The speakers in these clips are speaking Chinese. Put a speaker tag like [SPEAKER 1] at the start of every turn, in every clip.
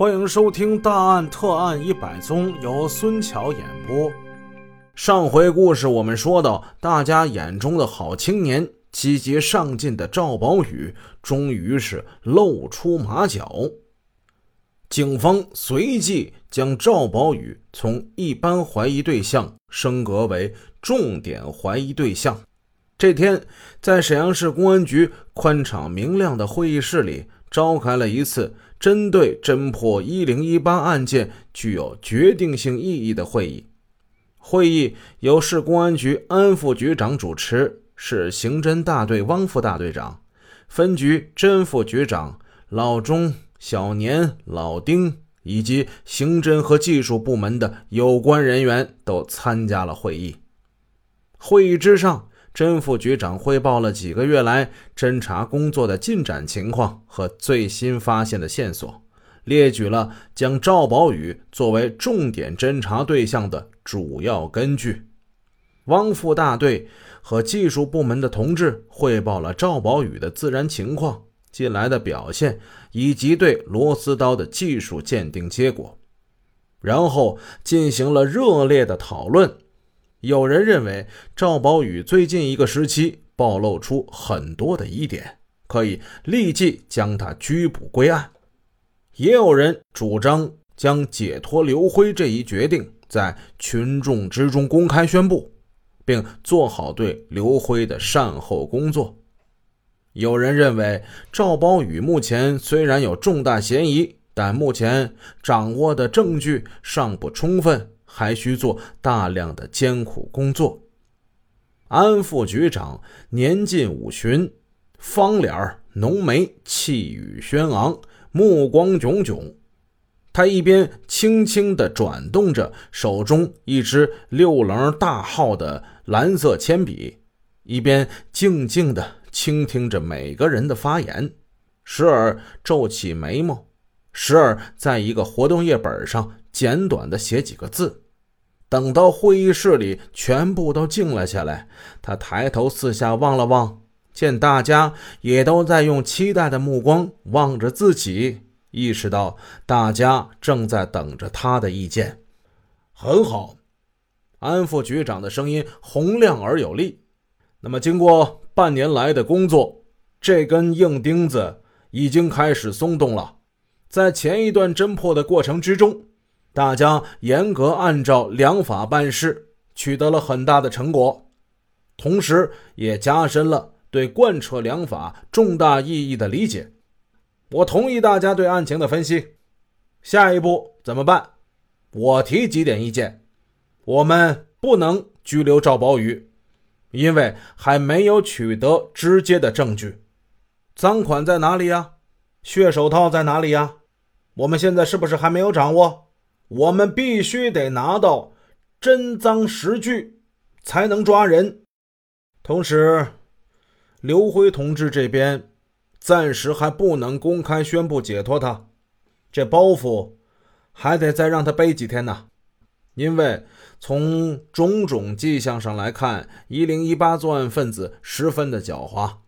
[SPEAKER 1] 欢迎收听《大案特案一百宗》，由孙桥演播。上回故事我们说到，大家眼中的好青年、积极上进的赵宝宇，终于是露出马脚。警方随即将赵宝宇从一般怀疑对象升格为重点怀疑对象。这天，在沈阳市公安局宽敞明亮的会议室里，召开了一次。针对侦破一零一八案件具有决定性意义的会议，会议由市公安局安副局长主持，市刑侦大队汪副大队长、分局侦副局长老钟、小年、老丁以及刑侦和技术部门的有关人员都参加了会议。会议之上。甄副局长汇报了几个月来侦查工作的进展情况和最新发现的线索，列举了将赵宝宇作为重点侦查对象的主要根据。汪副大队和技术部门的同志汇报了赵宝宇的自然情况、近来的表现以及对螺丝刀的技术鉴定结果，然后进行了热烈的讨论。有人认为赵宝宇最近一个时期暴露出很多的疑点，可以立即将他拘捕归案；也有人主张将解脱刘辉这一决定在群众之中公开宣布，并做好对刘辉的善后工作。有人认为赵宝宇目前虽然有重大嫌疑，但目前掌握的证据尚不充分。还需做大量的艰苦工作。安副局长年近五旬，方脸浓眉，气宇轩昂，目光炯炯。他一边轻轻地转动着手中一支六棱大号的蓝色铅笔，一边静静地倾听着每个人的发言，时而皱起眉毛，时而在一个活动页本上。简短的写几个字，等到会议室里全部都静了下来，他抬头四下望了望，见大家也都在用期待的目光望着自己，意识到大家正在等着他的意见。很好，安副局长的声音洪亮而有力。那么，经过半年来的工作，这根硬钉子已经开始松动了。在前一段侦破的过程之中。大家严格按照良法办事，取得了很大的成果，同时也加深了对贯彻良法重大意义的理解。我同意大家对案情的分析。下一步怎么办？我提几点意见：我们不能拘留赵宝宇，因为还没有取得直接的证据。赃款在哪里呀？血手套在哪里呀？我们现在是不是还没有掌握？我们必须得拿到真赃实据，才能抓人。同时，刘辉同志这边暂时还不能公开宣布解脱他，这包袱还得再让他背几天呢。因为从种种迹象上来看，一零一八作案分子十分的狡猾。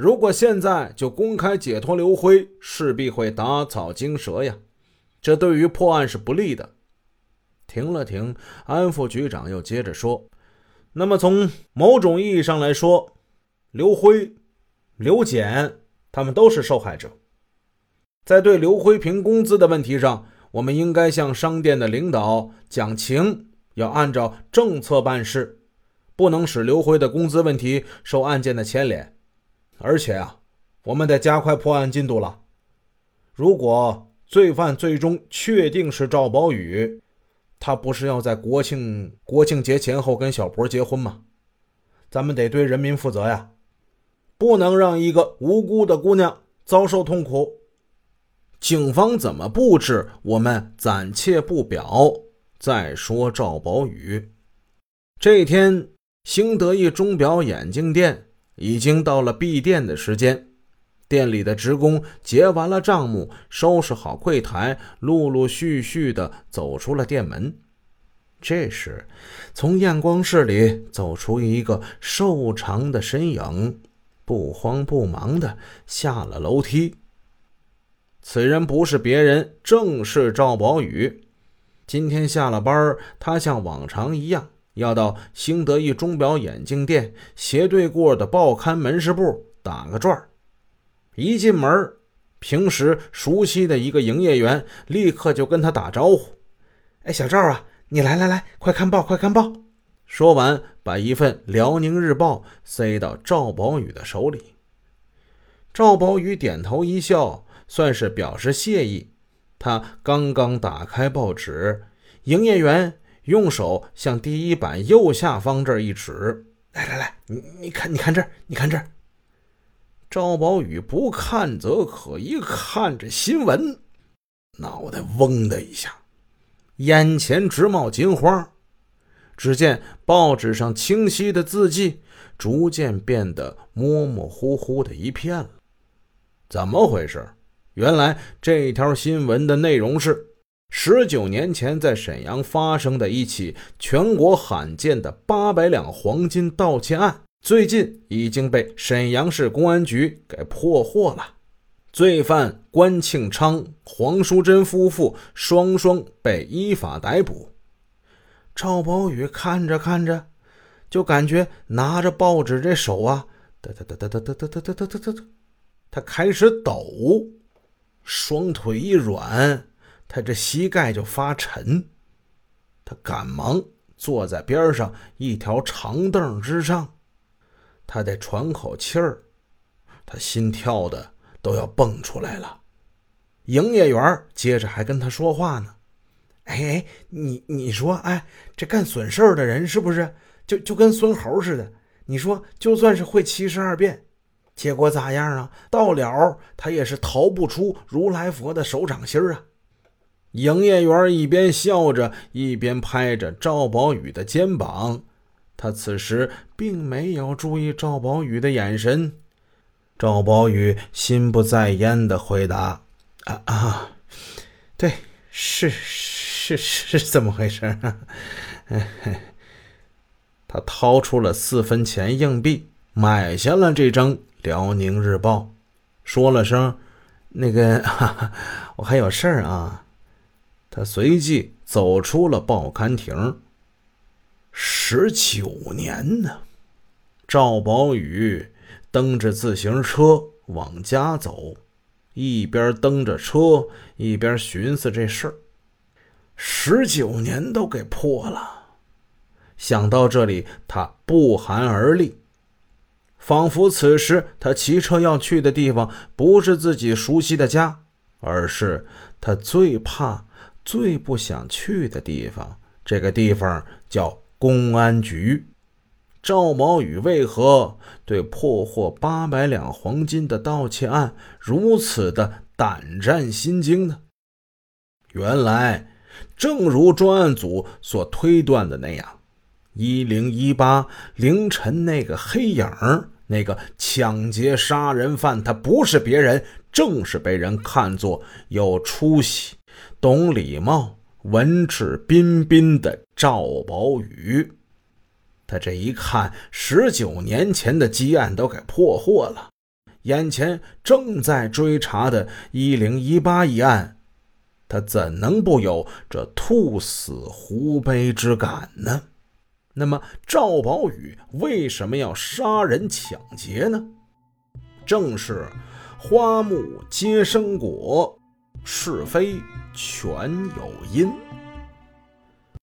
[SPEAKER 1] 如果现在就公开解脱刘辉，势必会打草惊蛇呀。这对于破案是不利的。停了停，安副局长又接着说：“那么从某种意义上来说，刘辉、刘简他们都是受害者。在对刘辉评工资的问题上，我们应该向商店的领导讲情，要按照政策办事，不能使刘辉的工资问题受案件的牵连。而且啊，我们得加快破案进度了。如果……”罪犯最终确定是赵宝宇，他不是要在国庆国庆节前后跟小博结婚吗？咱们得对人民负责呀，不能让一个无辜的姑娘遭受痛苦。警方怎么布置，我们暂且不表。再说赵宝宇，这天兴德一钟表眼镜店已经到了闭店的时间。店里的职工结完了账目，收拾好柜台，陆陆续续的走出了店门。这时，从验光室里走出一个瘦长的身影，不慌不忙的下了楼梯。此人不是别人，正是赵宝宇。今天下了班，他像往常一样要到兴德一钟表眼镜店斜对过的报刊门市部打个转一进门，平时熟悉的一个营业员立刻就跟他打招呼：“
[SPEAKER 2] 哎，小赵啊，你来来来，快看报，快看报！”
[SPEAKER 1] 说完，把一份《辽宁日报》塞到赵宝宇的手里。赵宝宇点头一笑，算是表示谢意。他刚刚打开报纸，营业员用手向第一版右下方这儿一指：“
[SPEAKER 2] 来来来，你你看，你看这儿，你看这儿。”
[SPEAKER 1] 赵宝宇不看则可，一看这新闻，脑袋嗡的一下，眼前直冒金花。只见报纸上清晰的字迹逐渐变得模模糊糊的一片了。怎么回事？原来这条新闻的内容是：十九年前在沈阳发生的一起全国罕见的八百两黄金盗窃案，最近已经被沈阳市公安局给破获了。罪犯关庆昌、黄淑珍夫妇双双被依法逮捕。赵宝宇看着看着，就感觉拿着报纸这手啊，哒哒哒哒哒哒哒哒哒哒哒哒，他开始抖，双腿一软，他这膝盖就发沉。他赶忙坐在边上一条长凳之上，他得喘口气儿，他心跳的都要蹦出来了。营业员接着还跟他说话呢。哎，你你说，哎，这干损事儿的人是不是就就跟孙猴似的？你说，就算是会七十二变，结果咋样啊？到了他也是逃不出如来佛的手掌心啊！营业员一边笑着，一边拍着赵宝宇的肩膀。他此时并没有注意赵宝宇的眼神。赵宝宇心不在焉的回答：“啊啊，对，是。”是是怎么回事啊？他掏出了四分钱硬币，买下了这张《辽宁日报》，说了声：“那个，我还有事儿啊。”他随即走出了报刊亭。十九年呢，赵宝宇蹬着自行车往家走，一边蹬着车，一边寻思这事儿。十九年都给破了，想到这里，他不寒而栗，仿佛此时他骑车要去的地方不是自己熟悉的家，而是他最怕、最不想去的地方。这个地方叫公安局。赵毛宇为何对破获八百两黄金的盗窃案如此的胆战心惊呢？原来。正如专案组所推断的那样，一零一八凌晨那个黑影那个抢劫杀人犯，他不是别人，正是被人看作有出息、懂礼貌、文质彬彬的赵宝宇。他这一看，十九年前的积案都给破获了，眼前正在追查的一零一八一案。他怎能不有这兔死狐悲之感呢？那么赵宝宇为什么要杀人抢劫呢？正是花木皆生果，是非全有因。